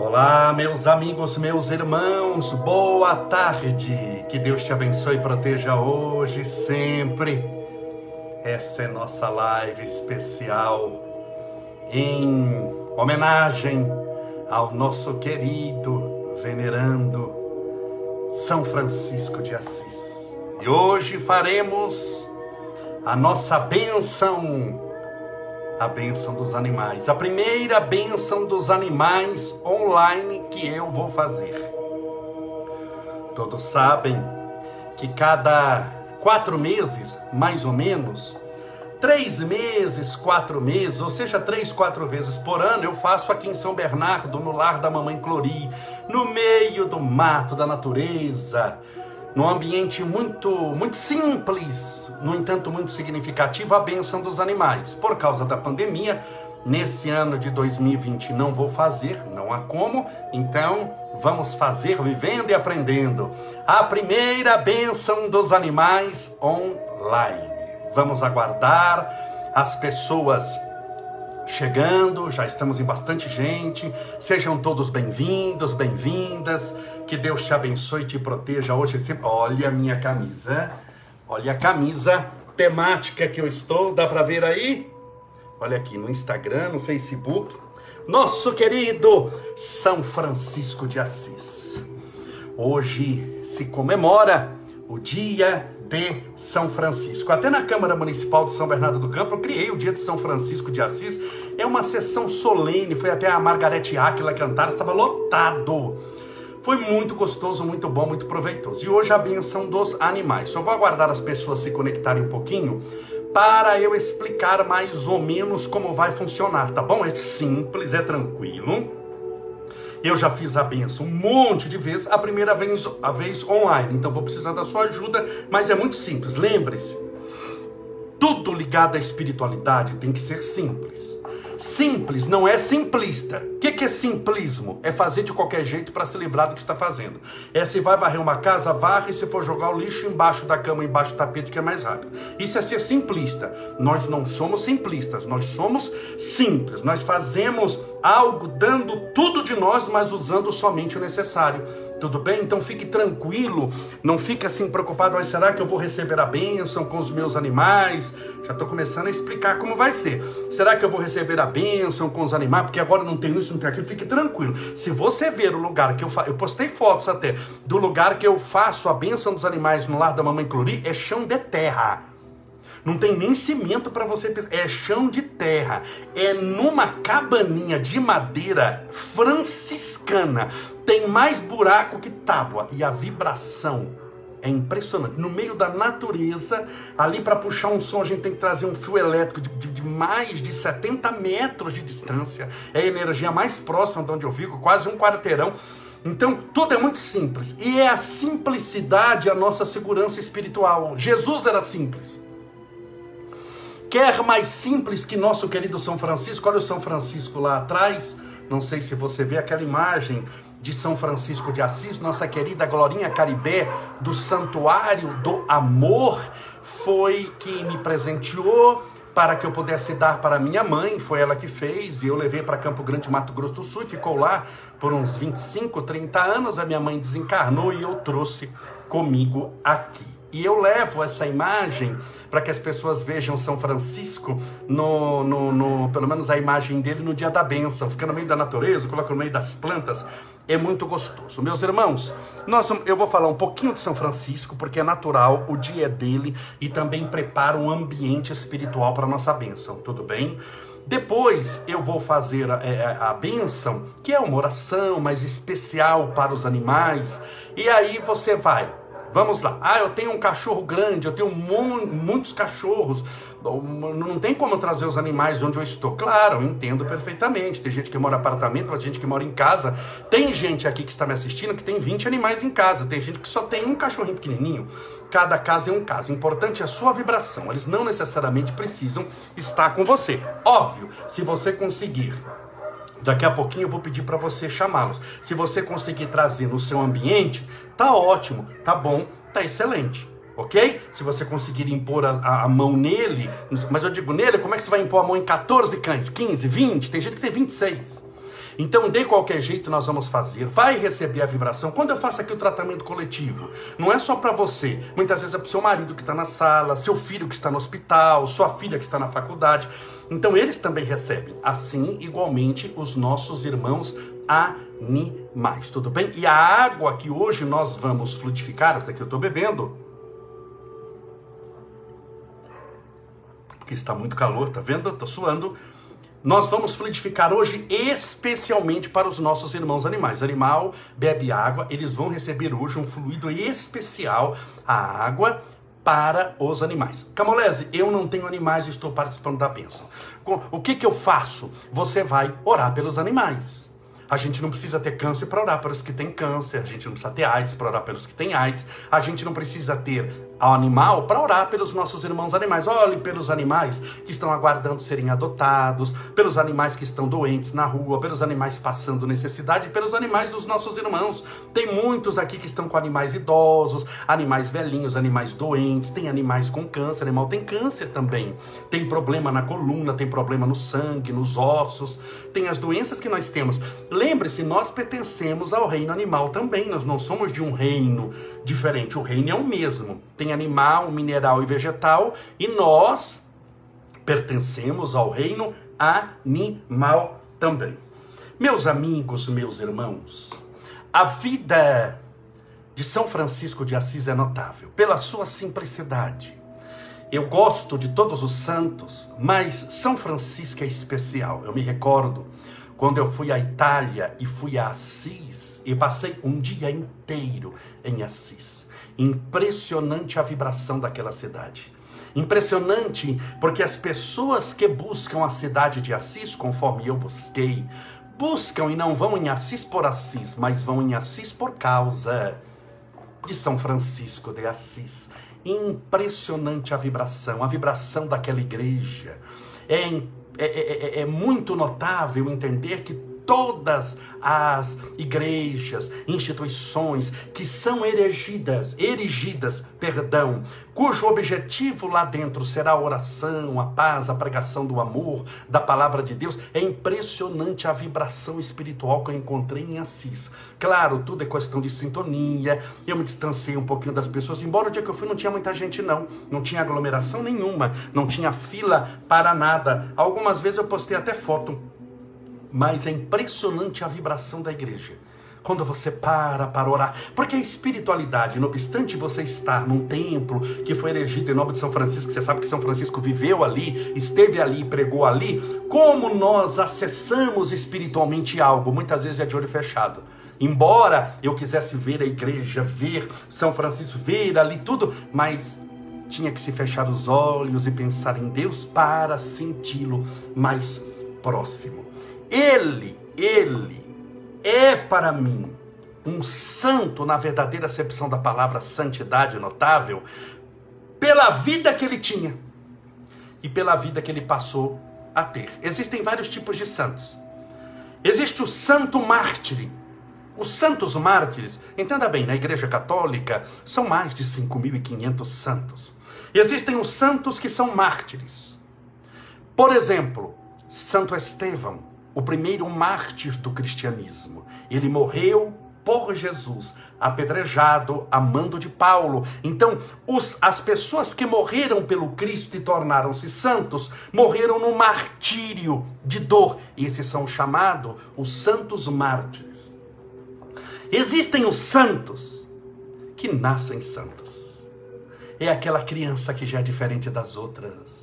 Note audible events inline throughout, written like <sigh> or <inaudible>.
Olá, meus amigos, meus irmãos, boa tarde. Que Deus te abençoe e proteja hoje e sempre. Essa é nossa live especial em homenagem ao nosso querido, venerando São Francisco de Assis. E hoje faremos a nossa bênção a bênção dos animais. A primeira bênção dos animais online que eu vou fazer. Todos sabem que cada quatro meses, mais ou menos, três meses, quatro meses, ou seja, três, quatro vezes por ano, eu faço aqui em São Bernardo, no lar da mamãe Clori, no meio do mato, da natureza, num ambiente muito, muito simples, no entanto muito significativo, a bênção dos animais. Por causa da pandemia, nesse ano de 2020 não vou fazer, não há como, então vamos fazer vivendo e aprendendo. A primeira bênção dos animais online. Vamos aguardar as pessoas chegando, já estamos em bastante gente. Sejam todos bem-vindos, bem-vindas. Que Deus te abençoe e te proteja hoje sempre. Olha a minha camisa. Olha a camisa temática que eu estou. Dá para ver aí? Olha aqui no Instagram, no Facebook. Nosso querido São Francisco de Assis. Hoje se comemora o dia de São Francisco. Até na Câmara Municipal de São Bernardo do Campo, eu criei o dia de São Francisco de Assis. É uma sessão solene, foi até a Margarete Áquila cantar, estava lotado. Foi muito gostoso, muito bom, muito proveitoso. E hoje a benção dos animais. Só vou aguardar as pessoas se conectarem um pouquinho para eu explicar mais ou menos como vai funcionar, tá bom? É simples, é tranquilo. Eu já fiz a benção um monte de vezes, a primeira vez, a vez online, então vou precisar da sua ajuda, mas é muito simples. Lembre-se, tudo ligado à espiritualidade tem que ser simples. Simples não é simplista. O que, que, é simplismo? É fazer de qualquer jeito para se livrar do que está fazendo. É se vai varrer uma casa, varre, se for jogar o lixo embaixo da cama, embaixo do tapete, que é mais rápido. Isso é ser simplista. Nós não somos simplistas, nós somos simples. Nós fazemos algo dando tudo de nós, mas usando somente o necessário. Tudo bem? Então fique tranquilo, não fique assim preocupado, mas será que eu vou receber a bênção com os meus animais? Já estou começando a explicar como vai ser. Será que eu vou receber a bênção com os animais? Porque agora não tem isso, não tem aquilo. Fique tranquilo. Se você ver o lugar que eu faço, eu postei fotos até do lugar que eu faço a bênção dos animais no lar da mamãe Clori, é chão de terra. Não tem nem cimento para você pensar. É chão de terra. É numa cabaninha de madeira franciscana tem mais buraco que tábua e a vibração é impressionante. No meio da natureza, ali para puxar um som, a gente tem que trazer um fio elétrico de, de, de, mais de 70 metros de distância. É a energia mais próxima de onde eu fico, quase um quarteirão. Então, tudo é muito simples. E é a simplicidade a nossa segurança espiritual. Jesus era simples. Quer mais simples que nosso querido São Francisco? Olha o São Francisco lá atrás. Não sei se você vê aquela imagem de São Francisco de Assis, nossa querida Glorinha Caribé, do Santuário do Amor, foi que me presenteou para que eu pudesse dar para minha mãe, foi ela que fez, e eu levei para Campo Grande, Mato Grosso do Sul, e ficou lá por uns 25, 30 anos, a minha mãe desencarnou e eu trouxe comigo aqui. E eu levo essa imagem para que as pessoas vejam São Francisco, no, no, no, pelo menos a imagem dele no dia da bênção. Fica no meio da natureza, coloca no meio das plantas. É muito gostoso. Meus irmãos, nós, eu vou falar um pouquinho de São Francisco, porque é natural, o dia é dele e também prepara um ambiente espiritual para a nossa bênção, tudo bem? Depois eu vou fazer a, a, é, a bênção, que é uma oração mais especial para os animais, e aí você vai Vamos lá. Ah, eu tenho um cachorro grande, eu tenho muitos cachorros. Não tem como trazer os animais onde eu estou. Claro, eu entendo perfeitamente. Tem gente que mora em apartamento, tem gente que mora em casa. Tem gente aqui que está me assistindo que tem 20 animais em casa. Tem gente que só tem um cachorrinho pequenininho. Cada caso é um caso. Importante é a sua vibração. Eles não necessariamente precisam estar com você. Óbvio, se você conseguir Daqui a pouquinho eu vou pedir para você chamá-los. Se você conseguir trazer no seu ambiente, tá ótimo, tá bom, tá excelente. Ok? Se você conseguir impor a, a, a, mão nele, mas eu digo nele, como é que você vai impor a mão em 14 cães, 15, 20? Tem gente que tem 26. Então, de qualquer jeito, nós vamos fazer. Vai receber a vibração. Quando eu faço aqui o tratamento coletivo, não é só para você. Muitas vezes é para seu marido que está na sala, seu filho que está no hospital, sua filha que está na faculdade. Então, eles também recebem. Assim, igualmente, os nossos irmãos animais. Tudo bem? E a água que hoje nós vamos fluidificar, essa que eu estou bebendo, porque está muito calor, tá vendo? Estou suando nós vamos fluidificar hoje especialmente para os nossos irmãos animais. Animal bebe água, eles vão receber hoje um fluido especial, a água para os animais. Camolese, eu não tenho animais e estou participando da bênção. O que, que eu faço? Você vai orar pelos animais. A gente não precisa ter câncer para orar pelos que têm câncer, a gente não precisa ter AIDS para orar pelos que têm AIDS, a gente não precisa ter ao animal para orar pelos nossos irmãos animais. Olhe pelos animais que estão aguardando serem adotados, pelos animais que estão doentes na rua, pelos animais passando necessidade, pelos animais dos nossos irmãos. Tem muitos aqui que estão com animais idosos, animais velhinhos, animais doentes, tem animais com câncer, animal tem câncer também. Tem problema na coluna, tem problema no sangue, nos ossos, tem as doenças que nós temos. Lembre-se, nós pertencemos ao reino animal também, nós não somos de um reino diferente, o reino é o mesmo. Tem animal, mineral e vegetal, e nós pertencemos ao reino animal também. Meus amigos, meus irmãos, a vida de São Francisco de Assis é notável pela sua simplicidade. Eu gosto de todos os santos, mas São Francisco é especial. Eu me recordo quando eu fui à Itália e fui a Assis e passei um dia inteiro em Assis. Impressionante a vibração daquela cidade. Impressionante porque as pessoas que buscam a cidade de Assis, conforme eu busquei, buscam e não vão em Assis por Assis, mas vão em Assis por causa de São Francisco de Assis. Impressionante a vibração, a vibração daquela igreja. É, é, é, é, é muito notável entender que todas as igrejas, instituições que são erigidas, erigidas, perdão, cujo objetivo lá dentro será a oração, a paz, a pregação do amor, da palavra de Deus, é impressionante a vibração espiritual que eu encontrei em Assis. Claro, tudo é questão de sintonia. Eu me distanciei um pouquinho das pessoas, embora o dia que eu fui não tinha muita gente não, não tinha aglomeração nenhuma, não tinha fila para nada. Algumas vezes eu postei até foto mas é impressionante a vibração da igreja. Quando você para para orar, porque a espiritualidade, não obstante você estar num templo que foi erigido em nome de São Francisco, você sabe que São Francisco viveu ali, esteve ali, pregou ali, como nós acessamos espiritualmente algo, muitas vezes é de olho fechado. Embora eu quisesse ver a igreja, ver São Francisco, ver ali tudo, mas tinha que se fechar os olhos e pensar em Deus para senti-lo mais próximo. Ele, ele é para mim um santo na verdadeira acepção da palavra santidade notável, pela vida que ele tinha e pela vida que ele passou a ter. Existem vários tipos de santos. Existe o santo mártir. Os santos mártires, entenda bem, na Igreja Católica são mais de 5.500 santos. Existem os santos que são mártires. Por exemplo, Santo Estevão, o primeiro mártir do cristianismo. Ele morreu por Jesus, apedrejado, amando de Paulo. Então, os, as pessoas que morreram pelo Cristo e tornaram-se santos, morreram no martírio de dor. E esses são chamados os santos mártires. Existem os santos que nascem santos. É aquela criança que já é diferente das outras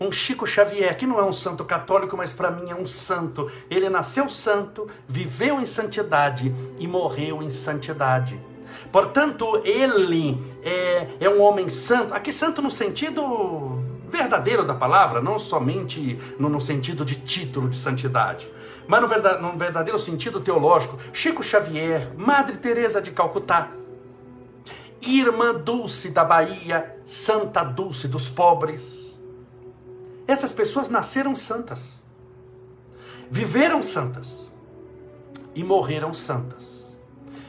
um Chico Xavier, que não é um santo católico, mas para mim é um santo. Ele nasceu santo, viveu em santidade e morreu em santidade. Portanto, ele é, é um homem santo. Aqui, santo no sentido verdadeiro da palavra, não somente no, no sentido de título de santidade, mas no no verdadeiro sentido teológico. Chico Xavier, Madre Teresa de Calcutá, Irmã Dulce da Bahia, Santa Dulce dos pobres essas pessoas nasceram santas, viveram santas e morreram santas.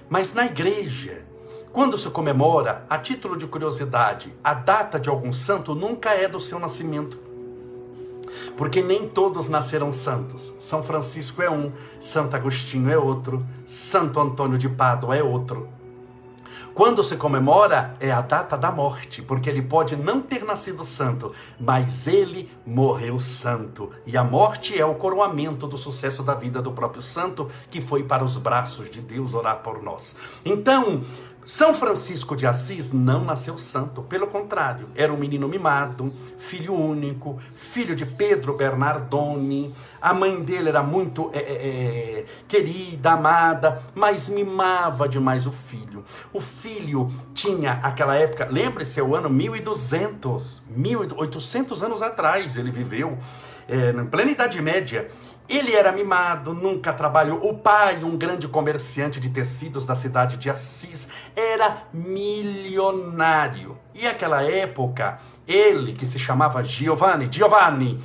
Mas na igreja, quando se comemora, a título de curiosidade, a data de algum santo nunca é do seu nascimento. Porque nem todos nasceram santos. São Francisco é um, Santo Agostinho é outro, Santo Antônio de Pádua é outro. Quando se comemora é a data da morte, porque ele pode não ter nascido santo, mas ele morreu santo. E a morte é o coroamento do sucesso da vida do próprio santo, que foi para os braços de Deus orar por nós. Então, são Francisco de Assis não nasceu santo, pelo contrário, era um menino mimado, filho único, filho de Pedro Bernardoni. A mãe dele era muito é, é, querida, amada, mas mimava demais o filho. O filho tinha aquela época, lembre-se, é o ano 1200, 1800 anos atrás ele viveu, é, na plena Idade Média. Ele era mimado, nunca trabalhou. O pai, um grande comerciante de tecidos da cidade de Assis, era milionário. E naquela época, ele, que se chamava Giovanni, Giovanni,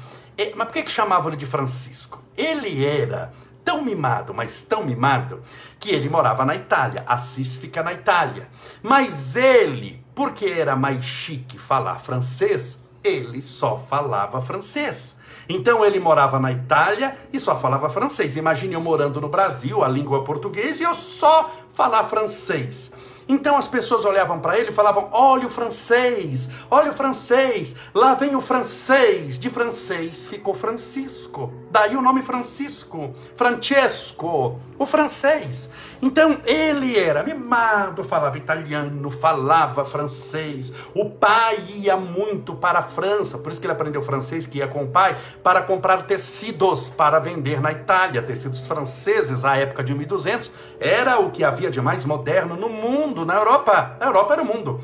mas por que, que chamavam ele de Francisco? Ele era tão mimado, mas tão mimado, que ele morava na Itália. Assis fica na Itália. Mas ele, porque era mais chique falar francês, ele só falava francês. Então ele morava na Itália e só falava francês. Imagine eu morando no Brasil, a língua é portuguesa, e eu só falar francês. Então as pessoas olhavam para ele e falavam: Olha o francês, olha o francês, lá vem o francês. De francês ficou Francisco. Daí o nome Francisco, Francesco, o francês. Então ele era mimado, falava italiano, falava francês. O pai ia muito para a França, por isso que ele aprendeu francês, que ia com o pai, para comprar tecidos para vender na Itália. Tecidos franceses, à época de 1200, era o que havia de mais moderno no mundo, na Europa. A Europa era o mundo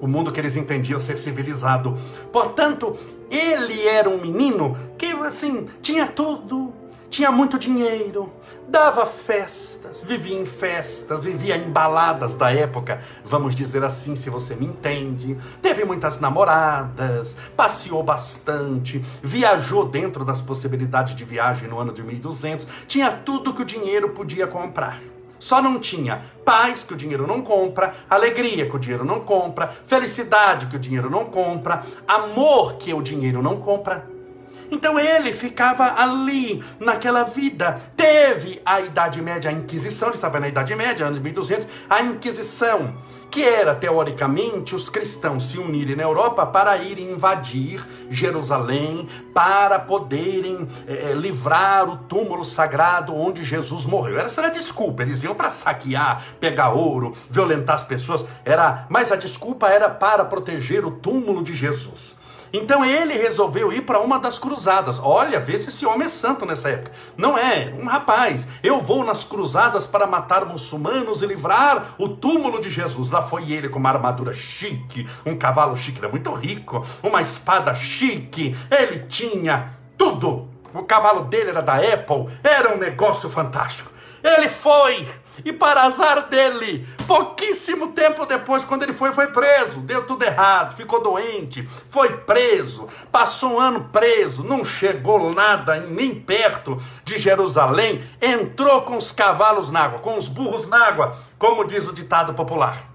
o mundo que eles entendiam ser civilizado. Portanto, ele era um menino que, assim, tinha tudo, tinha muito dinheiro, dava festas, vivia em festas, vivia em baladas da época, vamos dizer assim, se você me entende. Teve muitas namoradas, passeou bastante, viajou dentro das possibilidades de viagem no ano de 1200, tinha tudo que o dinheiro podia comprar. Só não tinha paz que o dinheiro não compra, alegria que o dinheiro não compra, felicidade que o dinheiro não compra, amor que o dinheiro não compra. Então ele ficava ali, naquela vida. Teve a Idade Média, a Inquisição, ele estava na Idade Média, ano de 1200, a Inquisição que era teoricamente os cristãos se unirem na Europa para irem invadir Jerusalém, para poderem é, livrar o túmulo sagrado onde Jesus morreu. Essa era a desculpa, eles iam para saquear, pegar ouro, violentar as pessoas, era, mas a desculpa era para proteger o túmulo de Jesus. Então ele resolveu ir para uma das cruzadas. Olha, vê se esse homem é santo nessa época. Não é, um rapaz. Eu vou nas cruzadas para matar muçulmanos e livrar o túmulo de Jesus. Lá foi ele com uma armadura chique, um cavalo chique, era muito rico, uma espada chique. Ele tinha tudo. O cavalo dele era da Apple, era um negócio fantástico. Ele foi e para azar dele, pouquíssimo tempo depois, quando ele foi, foi preso. Deu tudo errado, ficou doente, foi preso, passou um ano preso, não chegou nada, nem perto de Jerusalém, entrou com os cavalos na água, com os burros na água, como diz o ditado popular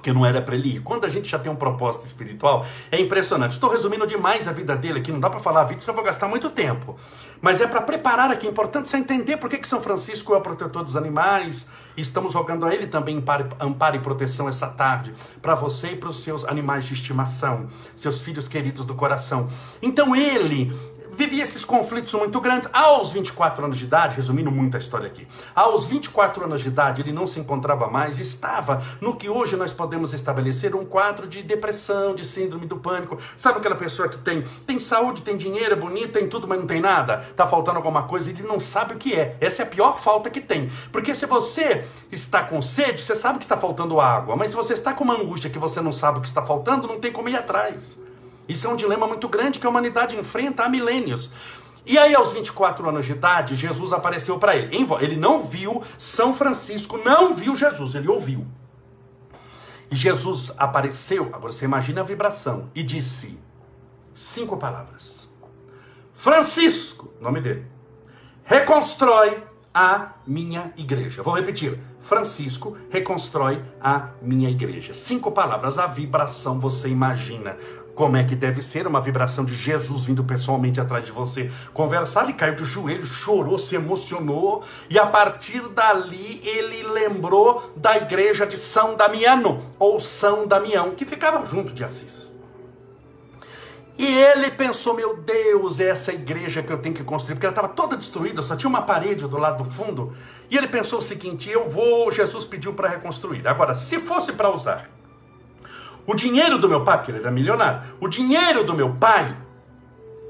porque não era para ele ir. Quando a gente já tem um propósito espiritual, é impressionante. Estou resumindo demais a vida dele aqui, não dá para falar a vida, senão eu vou gastar muito tempo. Mas é para preparar aqui, é importante você entender por que, que São Francisco é o protetor dos animais. Estamos rogando a ele também amparo e proteção essa tarde, para você e para os seus animais de estimação, seus filhos queridos do coração. Então ele vivia esses conflitos muito grandes. Aos 24 anos de idade, resumindo muito a história aqui, aos 24 anos de idade ele não se encontrava mais, estava no que hoje nós podemos estabelecer um quadro de depressão, de síndrome do pânico. Sabe aquela pessoa que tem, tem saúde, tem dinheiro, é bonita, tem tudo, mas não tem nada? Tá faltando alguma coisa ele não sabe o que é. Essa é a pior falta que tem. Porque se você está com sede, você sabe que está faltando água, mas se você está com uma angústia que você não sabe o que está faltando, não tem como ir atrás. Isso é um dilema muito grande que a humanidade enfrenta há milênios. E aí, aos 24 anos de idade, Jesus apareceu para ele. Ele não viu São Francisco, não viu Jesus, ele ouviu. E Jesus apareceu, agora você imagina a vibração, e disse cinco palavras: Francisco, nome dele, reconstrói a minha igreja. Vou repetir: Francisco reconstrói a minha igreja. Cinco palavras, a vibração você imagina. Como é que deve ser uma vibração de Jesus vindo pessoalmente atrás de você? Conversar, ele caiu de joelho, chorou, se emocionou, e a partir dali ele lembrou da igreja de São Damiano, ou São Damião, que ficava junto de Assis. E ele pensou: meu Deus, é essa igreja que eu tenho que construir, porque ela estava toda destruída, só tinha uma parede do lado do fundo. E ele pensou o seguinte: eu vou, Jesus pediu para reconstruir. Agora, se fosse para usar o dinheiro do meu pai, porque ele era milionário, o dinheiro do meu pai,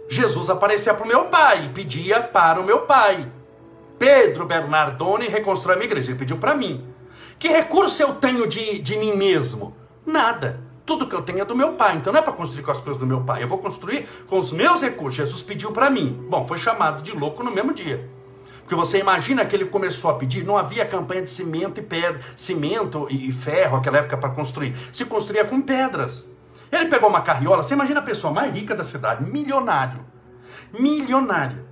Jesus aparecia para o meu pai e pedia para o meu pai. Pedro Bernardoni reconstrói a minha igreja. Ele pediu para mim. Que recurso eu tenho de, de mim mesmo? Nada. Tudo que eu tenho é do meu pai. Então não é para construir com as coisas do meu pai. Eu vou construir com os meus recursos. Jesus pediu para mim. Bom, foi chamado de louco no mesmo dia. Porque você imagina que ele começou a pedir, não havia campanha de cimento e pedra, cimento e ferro naquela época para construir. Se construía com pedras. Ele pegou uma carriola, você imagina a pessoa mais rica da cidade, milionário. Milionário.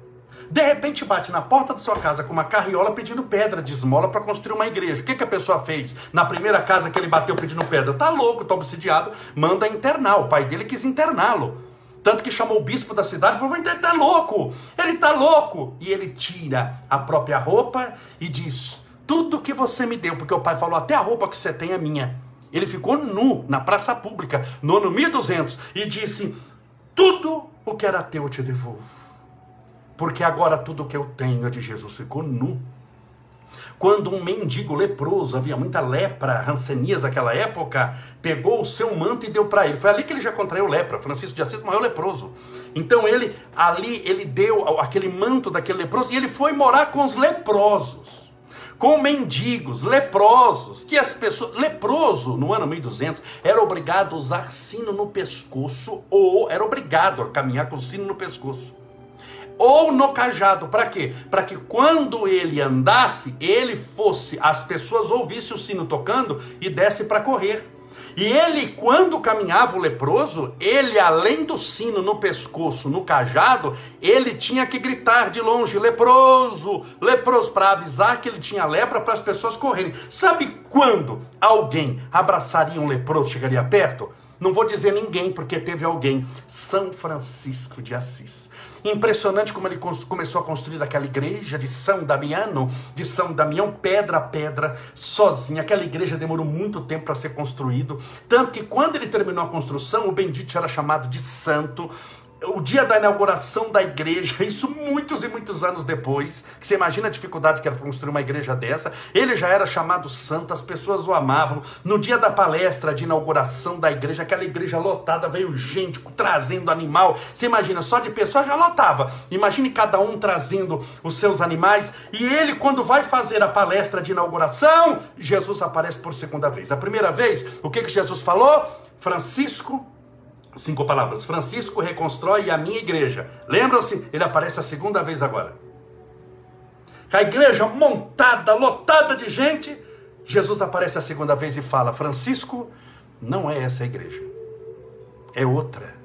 De repente bate na porta da sua casa com uma carriola pedindo pedra de esmola para construir uma igreja. O que, que a pessoa fez na primeira casa que ele bateu pedindo pedra? Tá louco, tá obsidiado, manda internar. O pai dele quis interná-lo. Tanto que chamou o bispo da cidade e falou: ele está louco, ele está louco. E ele tira a própria roupa e diz: Tudo que você me deu, porque o pai falou: Até a roupa que você tem é minha. Ele ficou nu na praça pública, no ano 1200, e disse: Tudo o que era teu eu te devolvo. Porque agora tudo que eu tenho é de Jesus. Ficou nu. Quando um mendigo leproso, havia muita lepra, rancenias naquela época, pegou o seu manto e deu para ele. Foi ali que ele já contraiu lepra. Francisco de Assis morreu leproso. Então ele ali ele deu aquele manto daquele leproso e ele foi morar com os leprosos. Com mendigos, leprosos, que as pessoas. Leproso, no ano 1200, era obrigado a usar sino no pescoço ou era obrigado a caminhar com sino no pescoço ou no cajado. Para quê? Para que quando ele andasse, ele fosse, as pessoas ouvissem o sino tocando e desse para correr. E ele, quando caminhava o leproso, ele, além do sino no pescoço, no cajado, ele tinha que gritar de longe: leproso, leproso, para avisar que ele tinha lepra para as pessoas correrem. Sabe quando alguém abraçaria um leproso, chegaria perto? Não vou dizer ninguém, porque teve alguém, São Francisco de Assis. Impressionante como ele começou a construir aquela igreja de São Damiano, de São Damião, pedra a pedra, sozinho. Aquela igreja demorou muito tempo para ser construído, tanto que quando ele terminou a construção, o bendito era chamado de santo o dia da inauguração da igreja, <laughs> isso muitos e muitos anos depois, que você imagina a dificuldade que era construir uma igreja dessa, ele já era chamado santo, as pessoas o amavam. No dia da palestra de inauguração da igreja, aquela igreja lotada, veio gente trazendo animal. Você imagina, só de pessoas já lotava. Imagine cada um trazendo os seus animais. E ele, quando vai fazer a palestra de inauguração, Jesus aparece por segunda vez. A primeira vez, o que, que Jesus falou? Francisco Cinco palavras. Francisco reconstrói a minha igreja. Lembram-se? Ele aparece a segunda vez agora. A igreja montada, lotada de gente. Jesus aparece a segunda vez e fala: Francisco, não é essa a igreja. É outra.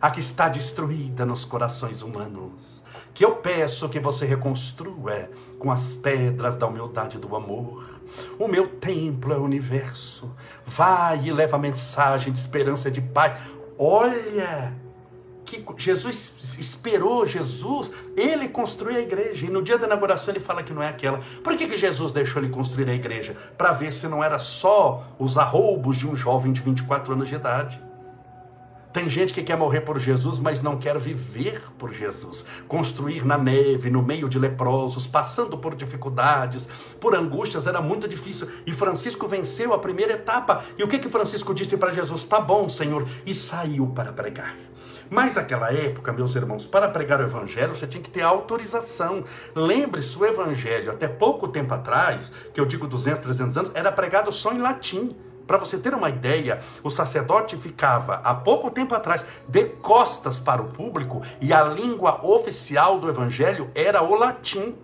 A que está destruída nos corações humanos. Que eu peço que você reconstrua com as pedras da humildade do amor. O meu templo é o universo. Vai e leva a mensagem de esperança e de paz. Olha, que Jesus esperou Jesus, ele construiu a igreja. E no dia da inauguração ele fala que não é aquela. Por que, que Jesus deixou ele construir a igreja? Para ver se não era só os arroubos de um jovem de 24 anos de idade. Tem gente que quer morrer por Jesus, mas não quer viver por Jesus. Construir na neve, no meio de leprosos, passando por dificuldades, por angústias, era muito difícil. E Francisco venceu a primeira etapa. E o que que Francisco disse para Jesus? Tá bom, Senhor, e saiu para pregar. Mas naquela época, meus irmãos, para pregar o evangelho você tinha que ter autorização. Lembre-se, o evangelho, até pouco tempo atrás, que eu digo 200, 300 anos, era pregado só em latim. Para você ter uma ideia, o sacerdote ficava há pouco tempo atrás de costas para o público e a língua oficial do evangelho era o latim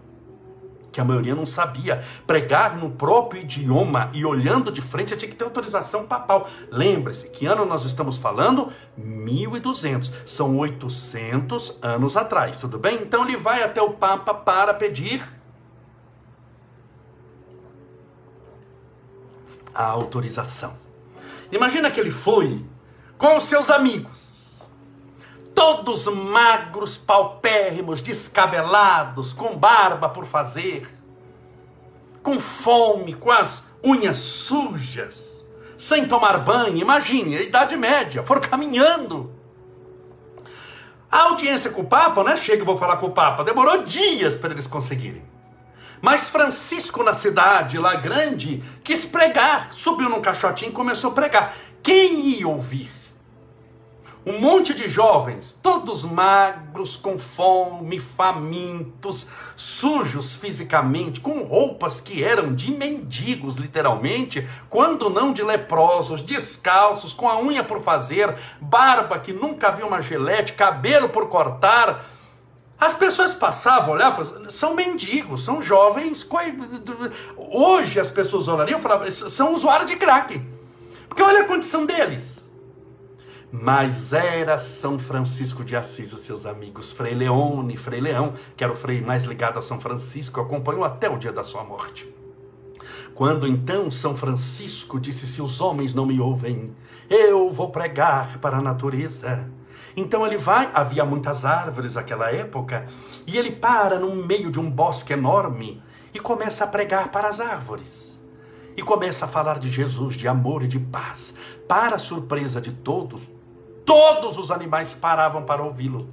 que a maioria não sabia. Pregar no próprio idioma e olhando de frente tinha que ter autorização papal. Lembre-se, que ano nós estamos falando? 1200. São 800 anos atrás, tudo bem? Então ele vai até o Papa para pedir a autorização. Imagina que ele foi com os seus amigos, todos magros, paupérrimos, descabelados, com barba por fazer, com fome, com as unhas sujas, sem tomar banho. Imagine, a Idade Média, foram caminhando. A audiência com o Papa, né? Chega vou falar com o Papa. Demorou dias para eles conseguirem. Mas Francisco, na cidade lá grande, quis pregar. Subiu num caixotinho e começou a pregar. Quem ia ouvir? Um monte de jovens, todos magros, com fome, famintos, sujos fisicamente, com roupas que eram de mendigos, literalmente, quando não de leprosos, descalços, com a unha por fazer, barba que nunca viu uma gelete, cabelo por cortar. As pessoas passavam, olhavam, são mendigos, são jovens. Hoje as pessoas olhariam e falavam, são usuários de crack. Porque olha a condição deles mas era São Francisco de Assis, os seus amigos, Frei Leone, Frei Leão, que era o frei mais ligado a São Francisco, acompanhou até o dia da sua morte. Quando então São Francisco disse: Se os homens não me ouvem, eu vou pregar para a natureza. Então ele vai, havia muitas árvores naquela época, e ele para no meio de um bosque enorme e começa a pregar para as árvores. E começa a falar de Jesus, de amor e de paz. Para a surpresa de todos, Todos os animais paravam para ouvi-lo.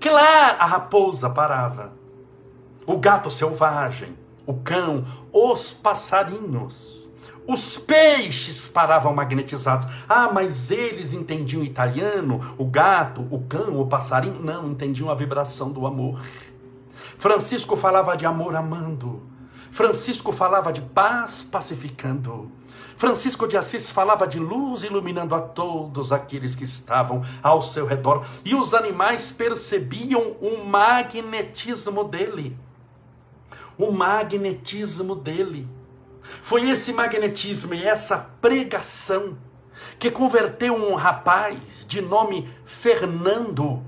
Claro, a raposa parava, o gato selvagem, o cão, os passarinhos. Os peixes paravam magnetizados. Ah, mas eles entendiam italiano, o gato, o cão, o passarinho. Não, entendiam a vibração do amor. Francisco falava de amor amando. Francisco falava de paz pacificando. Francisco de Assis falava de luz iluminando a todos aqueles que estavam ao seu redor, e os animais percebiam o magnetismo dele. O magnetismo dele. Foi esse magnetismo e essa pregação que converteu um rapaz de nome Fernando,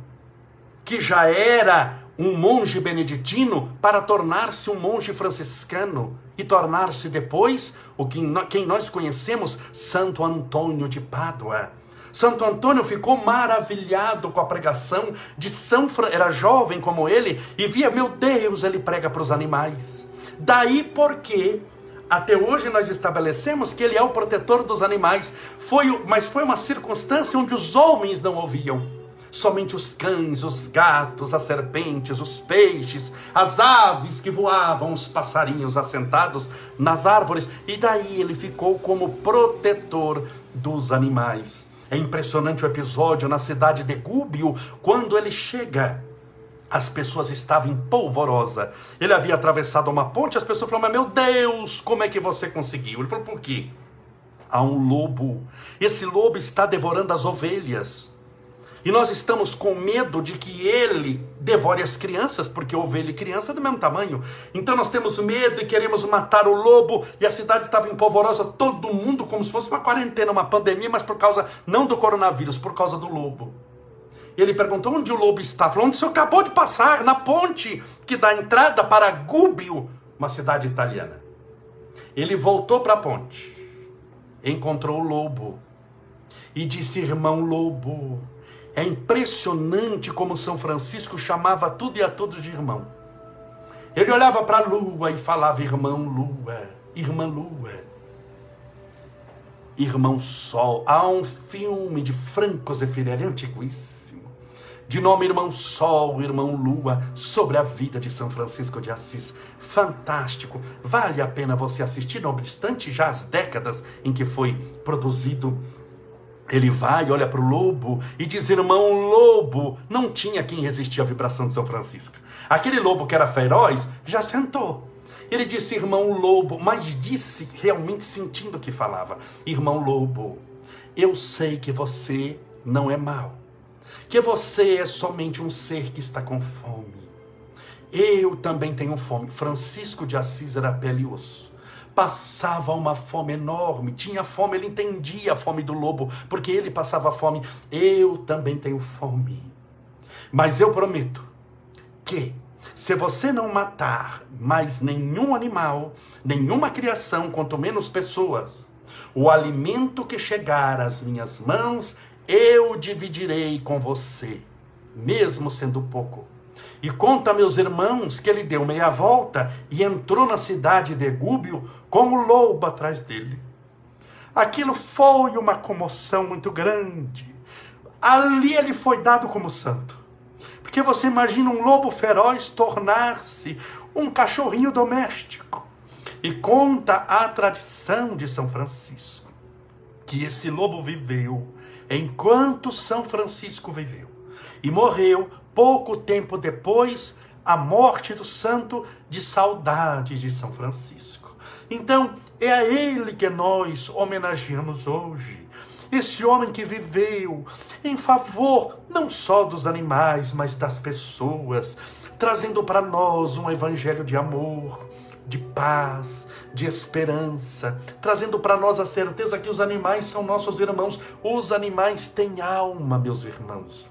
que já era um monge beneditino, para tornar-se um monge franciscano e tornar-se depois o que quem nós conhecemos, Santo Antônio de Pádua. Santo Antônio ficou maravilhado com a pregação de São Fran... era jovem como ele e via, meu Deus, ele prega para os animais. Daí porque até hoje nós estabelecemos que ele é o protetor dos animais. Foi, mas foi uma circunstância onde os homens não ouviam somente os cães, os gatos, as serpentes, os peixes, as aves que voavam, os passarinhos assentados nas árvores, e daí ele ficou como protetor dos animais. É impressionante o episódio na cidade de Gúbio, quando ele chega. As pessoas estavam em polvorosa. Ele havia atravessado uma ponte, as pessoas falaram: Mas meu Deus, como é que você conseguiu? Ele falou: Por quê? Há um lobo. Esse lobo está devorando as ovelhas. E nós estamos com medo de que ele devore as crianças, porque ovelha e criança é do mesmo tamanho. Então nós temos medo e queremos matar o lobo. E a cidade estava empolvorosa, todo mundo, como se fosse uma quarentena, uma pandemia, mas por causa, não do coronavírus, por causa do lobo. Ele perguntou onde o lobo está. Onde o senhor acabou de passar, na ponte que dá entrada para Gúbio, uma cidade italiana. Ele voltou para a ponte, encontrou o lobo e disse: Irmão lobo, é impressionante como São Francisco chamava tudo e a todos de irmão. Ele olhava para a lua e falava: irmão lua, irmã lua, irmão sol. Há um filme de Franco Zeffirelli antiguíssimo, de nome Irmão Sol, Irmão Lua, sobre a vida de São Francisco de Assis. Fantástico, vale a pena você assistir, não obstante já as décadas em que foi produzido ele vai, olha para o lobo e diz: irmão lobo. Não tinha quem resistia à vibração de São Francisco. Aquele lobo que era feroz já sentou. Ele disse: irmão lobo, mas disse realmente sentindo o que falava: irmão lobo, eu sei que você não é mau, que você é somente um ser que está com fome. Eu também tenho fome. Francisco de Assis era pele e osso passava uma fome enorme, tinha fome, ele entendia a fome do lobo, porque ele passava fome. Eu também tenho fome. Mas eu prometo que se você não matar mais nenhum animal, nenhuma criação, quanto menos pessoas, O alimento que chegar às minhas mãos, eu dividirei com você, mesmo sendo pouco. E conta a meus irmãos que ele deu meia volta e entrou na cidade de Egúbio com o lobo atrás dele. Aquilo foi uma comoção muito grande. Ali ele foi dado como santo. Porque você imagina um lobo feroz tornar-se um cachorrinho doméstico. E conta a tradição de São Francisco que esse lobo viveu enquanto São Francisco viveu e morreu pouco tempo depois a morte do santo de saudade de São Francisco. Então, é a ele que nós homenageamos hoje. Esse homem que viveu em favor não só dos animais, mas das pessoas, trazendo para nós um evangelho de amor, de paz, de esperança, trazendo para nós a certeza que os animais são nossos irmãos. Os animais têm alma, meus irmãos.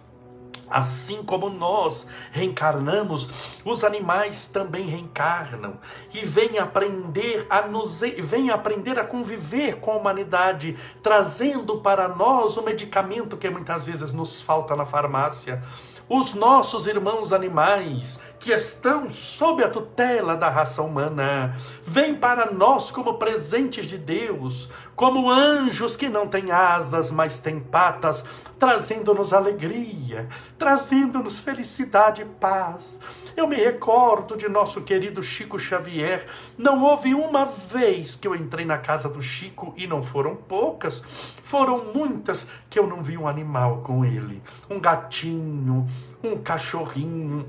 Assim como nós reencarnamos, os animais também reencarnam e vêm aprender a nos vêm aprender a conviver com a humanidade, trazendo para nós o medicamento que muitas vezes nos falta na farmácia os nossos irmãos animais que estão sob a tutela da raça humana, vêm para nós como presentes de Deus, como anjos que não têm asas, mas têm patas, trazendo-nos alegria, trazendo-nos felicidade e paz. Eu me recordo de nosso querido Chico Xavier. Não houve uma vez que eu entrei na casa do Chico, e não foram poucas, foram muitas que eu não vi um animal com ele. Um gatinho, um cachorrinho.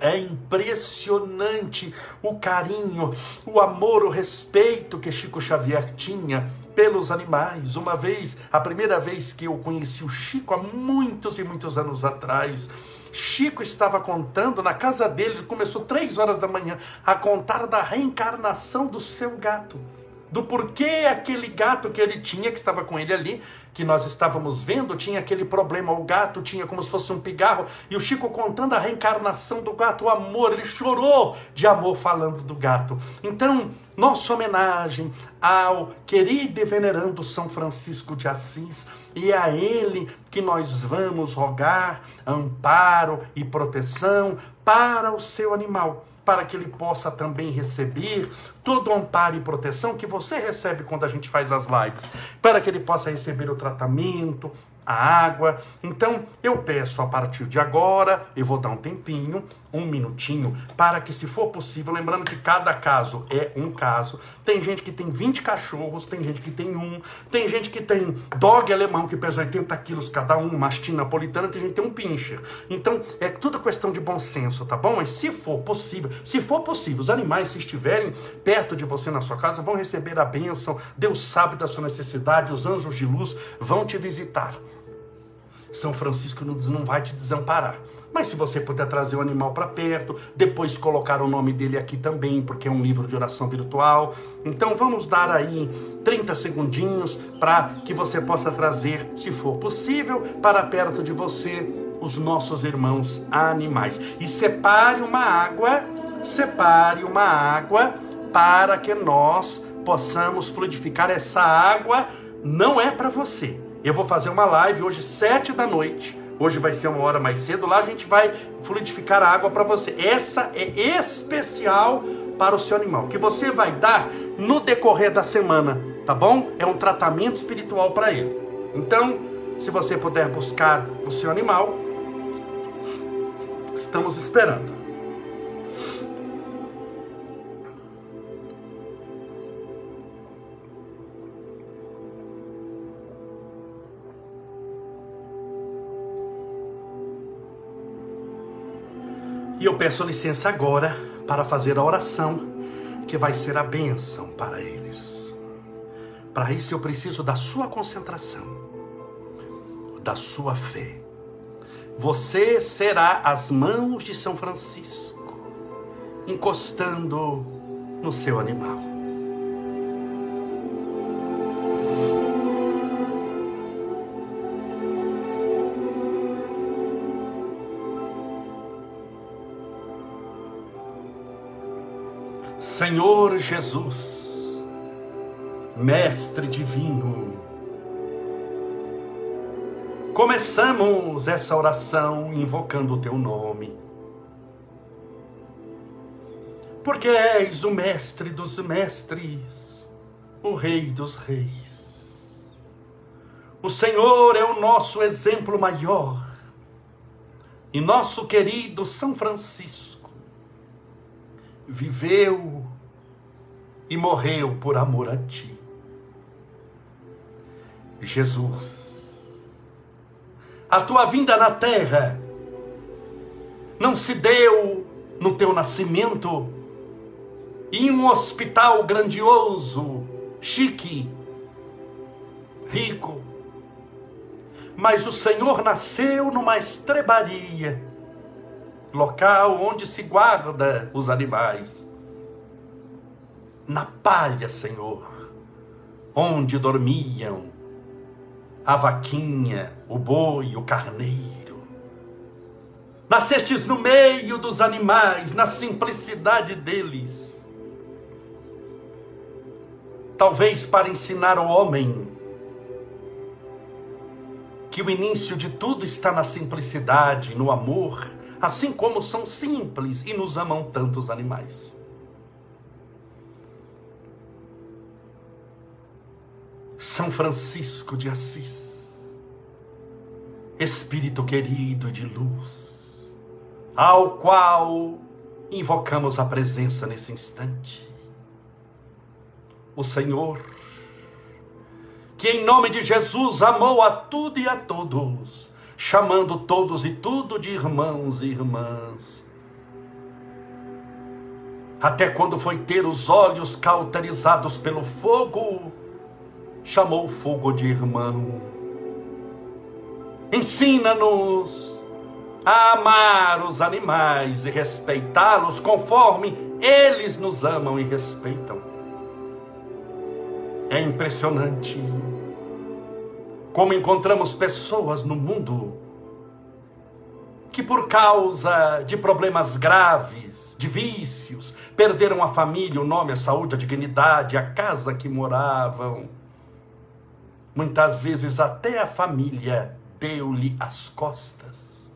É impressionante o carinho, o amor, o respeito que Chico Xavier tinha pelos animais. Uma vez, a primeira vez que eu conheci o Chico, há muitos e muitos anos atrás, Chico estava contando na casa dele, começou três horas da manhã a contar da reencarnação do seu gato do porquê aquele gato que ele tinha, que estava com ele ali, que nós estávamos vendo, tinha aquele problema. O gato tinha como se fosse um pigarro, e o Chico contando a reencarnação do gato, o amor, ele chorou de amor falando do gato. Então, nossa homenagem ao querido e venerando São Francisco de Assis, e a ele que nós vamos rogar amparo e proteção para o seu animal para que ele possa também receber todo o amparo e proteção que você recebe quando a gente faz as lives, para que ele possa receber o tratamento, a água. Então, eu peço a partir de agora, eu vou dar um tempinho, um minutinho, para que, se for possível, lembrando que cada caso é um caso. Tem gente que tem 20 cachorros, tem gente que tem um, tem gente que tem dog alemão que pesa 80 quilos cada um, mastim napolitana, tem gente que tem um pincher. Então, é tudo questão de bom senso, tá bom? Mas se for possível, se for possível, os animais, se estiverem perto de você na sua casa, vão receber a bênção. Deus sabe da sua necessidade, os anjos de luz vão te visitar. São Francisco não vai te desamparar. Mas se você puder trazer o animal para perto, depois colocar o nome dele aqui também, porque é um livro de oração virtual. Então vamos dar aí 30 segundinhos para que você possa trazer, se for possível, para perto de você os nossos irmãos animais. E separe uma água, separe uma água para que nós possamos fluidificar essa água. Não é para você eu vou fazer uma live hoje, sete da noite. Hoje vai ser uma hora mais cedo. Lá a gente vai fluidificar a água para você. Essa é especial para o seu animal, que você vai dar no decorrer da semana, tá bom? É um tratamento espiritual para ele. Então, se você puder buscar o seu animal, estamos esperando. E eu peço licença agora para fazer a oração que vai ser a bênção para eles. Para isso eu preciso da sua concentração, da sua fé. Você será as mãos de São Francisco, encostando no seu animal. Senhor Jesus, Mestre divino, começamos essa oração invocando o teu nome, porque és o Mestre dos Mestres, o Rei dos Reis. O Senhor é o nosso exemplo maior. E nosso querido São Francisco viveu e morreu por amor a ti. Jesus, a tua vinda na terra não se deu no teu nascimento em um hospital grandioso, chique, rico, mas o Senhor nasceu numa estrebaria, local onde se guarda os animais. Na palha, Senhor, onde dormiam a vaquinha, o boi, o carneiro. Nascestes no meio dos animais, na simplicidade deles. Talvez para ensinar o homem que o início de tudo está na simplicidade, no amor, assim como são simples e nos amam tantos animais. São Francisco de Assis, Espírito querido de luz, ao qual invocamos a presença nesse instante. O Senhor que em nome de Jesus amou a tudo e a todos, chamando todos e tudo de irmãos e irmãs. Até quando foi ter os olhos cauterizados pelo fogo, chamou o fogo de irmão. Ensina-nos a amar os animais e respeitá-los conforme eles nos amam e respeitam. É impressionante como encontramos pessoas no mundo que, por causa de problemas graves, de vícios, perderam a família, o nome, a saúde, a dignidade, a casa que moravam. Muitas vezes até a família deu-lhe as costas.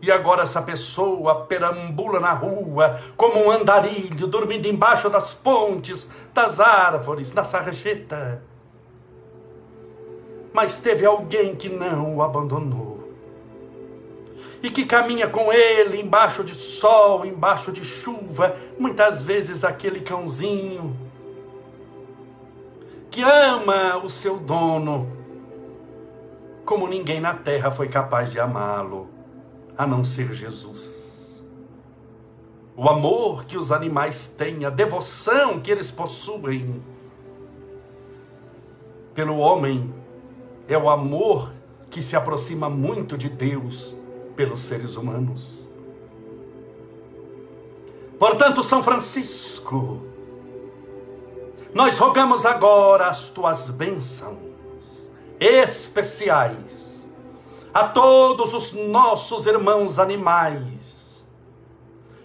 E agora essa pessoa perambula na rua como um andarilho, dormindo embaixo das pontes, das árvores, na sarjeta mas teve alguém que não o abandonou. E que caminha com ele embaixo de sol, embaixo de chuva, muitas vezes aquele cãozinho que ama o seu dono, como ninguém na terra foi capaz de amá-lo, a não ser Jesus. O amor que os animais têm, a devoção que eles possuem pelo homem é o amor que se aproxima muito de Deus pelos seres humanos. Portanto, São Francisco, nós rogamos agora as tuas bênçãos especiais a todos os nossos irmãos animais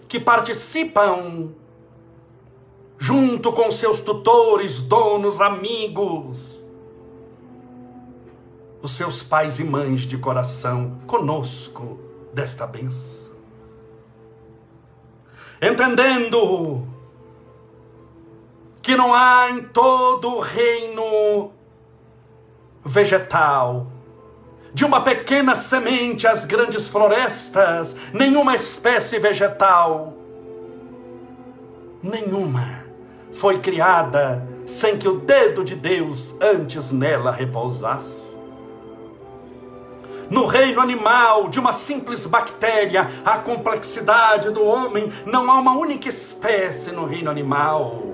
que participam junto com seus tutores, donos, amigos, os seus pais e mães de coração conosco desta benção. Entendendo que não há em todo o reino vegetal, de uma pequena semente às grandes florestas, nenhuma espécie vegetal, nenhuma foi criada sem que o dedo de Deus antes nela repousasse. No reino animal, de uma simples bactéria, a complexidade do homem, não há uma única espécie no reino animal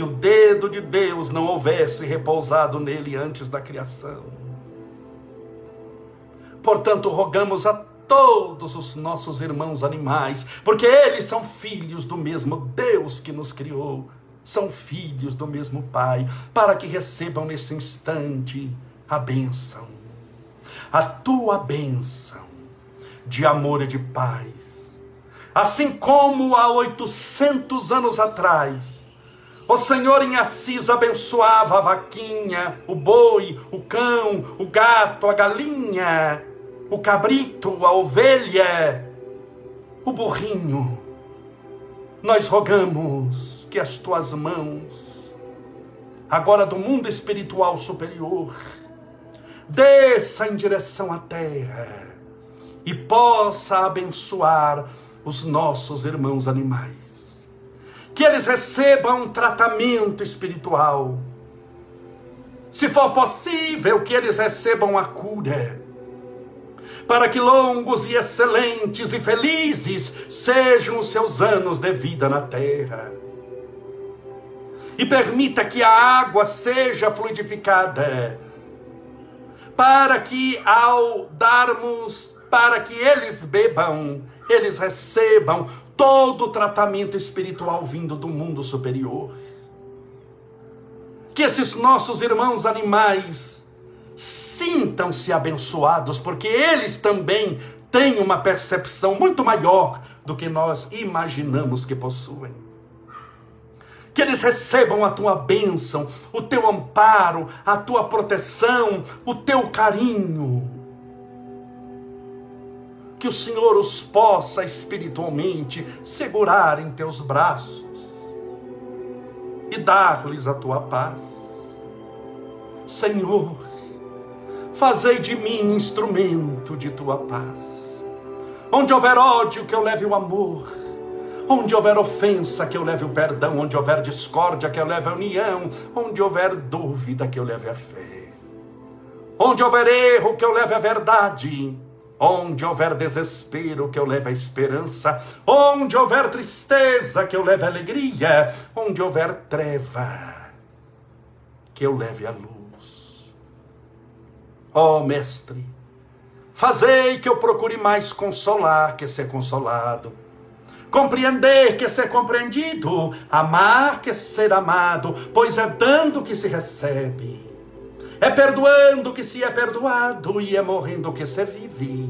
que o dedo de Deus não houvesse repousado nele antes da criação. Portanto, rogamos a todos os nossos irmãos animais, porque eles são filhos do mesmo Deus que nos criou, são filhos do mesmo Pai, para que recebam nesse instante a bênção a tua bênção de amor e de paz. Assim como há 800 anos atrás, O Senhor em Assis abençoava a vaquinha, o boi, o cão, o gato, a galinha, o cabrito, a ovelha, o burrinho. Nós rogamos que as tuas mãos, agora do mundo espiritual superior, desça em direção à terra e possa abençoar os nossos irmãos animais que eles recebam um tratamento espiritual. Se for possível, que eles recebam a cura. Para que longos e excelentes e felizes sejam os seus anos de vida na terra. E permita que a água seja fluidificada. Para que ao darmos, para que eles bebam, eles recebam todo o tratamento espiritual vindo do mundo superior. Que esses nossos irmãos animais sintam-se abençoados, porque eles também têm uma percepção muito maior do que nós imaginamos que possuem. Que eles recebam a tua bênção, o teu amparo, a tua proteção, o teu carinho que o Senhor os possa espiritualmente segurar em teus braços e dar-lhes a tua paz. Senhor, fazei de mim instrumento de tua paz. Onde houver ódio, que eu leve o amor. Onde houver ofensa, que eu leve o perdão. Onde houver discórdia, que eu leve a união. Onde houver dúvida, que eu leve a fé. Onde houver erro, que eu leve a verdade Onde houver desespero, que eu leve a esperança. Onde houver tristeza, que eu leve a alegria. Onde houver treva, que eu leve a luz. Ó oh, Mestre, fazei que eu procure mais consolar que ser consolado. Compreender que ser compreendido, amar que ser amado, pois é dando que se recebe. É perdoando que se é perdoado e é morrendo que se vive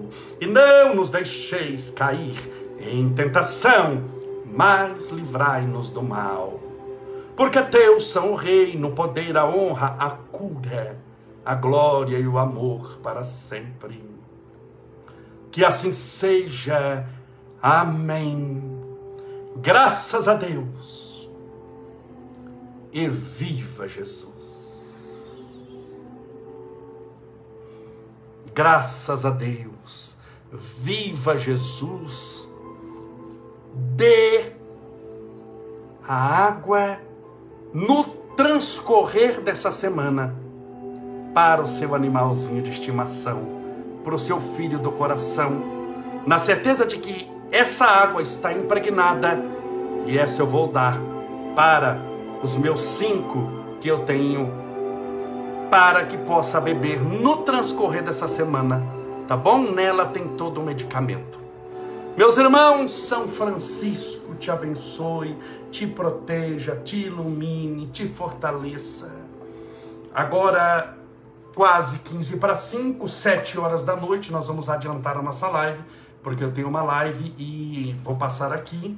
E não nos deixeis cair em tentação, mas livrai-nos do mal. Porque teus são o reino, o poder, a honra, a cura, a glória e o amor para sempre. Que assim seja. Amém. Graças a Deus. E viva Jesus. Graças a Deus. Viva Jesus. Dê a água no transcorrer dessa semana para o seu animalzinho de estimação, para o seu filho do coração, na certeza de que essa água está impregnada e essa eu vou dar para os meus cinco que eu tenho, para que possa beber no transcorrer dessa semana, tá bom? Nela tem todo o medicamento. Meus irmãos, São Francisco te abençoe, te proteja, te ilumine, te fortaleça. Agora, quase 15 para 5, 7 horas da noite, nós vamos adiantar a nossa live porque eu tenho uma live e vou passar aqui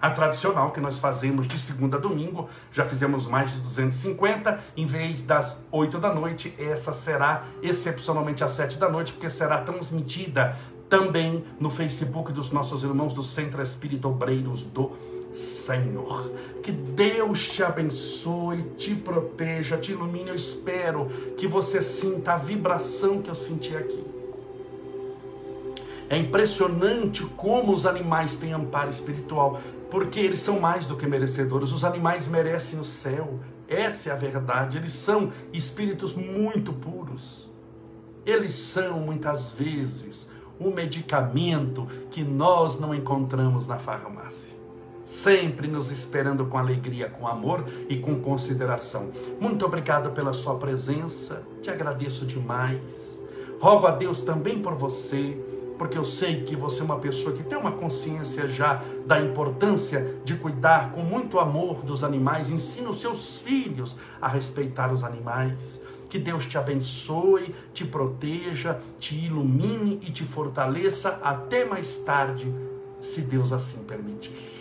a tradicional que nós fazemos de segunda a domingo. Já fizemos mais de 250. Em vez das 8 da noite, essa será excepcionalmente às 7 da noite, porque será transmitida também no Facebook dos nossos irmãos do Centro Espírito Obreiros do Senhor. Que Deus te abençoe, te proteja, te ilumine. Eu espero que você sinta a vibração que eu senti aqui. É impressionante como os animais têm amparo espiritual, porque eles são mais do que merecedores. Os animais merecem o céu. Essa é a verdade. Eles são espíritos muito puros. Eles são muitas vezes um medicamento que nós não encontramos na farmácia. sempre nos esperando com alegria, com amor e com consideração. Muito obrigado pela sua presença, te agradeço demais. Rogo a Deus também por você, porque eu sei que você é uma pessoa que tem uma consciência já da importância de cuidar com muito amor dos animais, ensina os seus filhos a respeitar os animais. Que Deus te abençoe, te proteja, te ilumine e te fortaleça até mais tarde, se Deus assim permitir.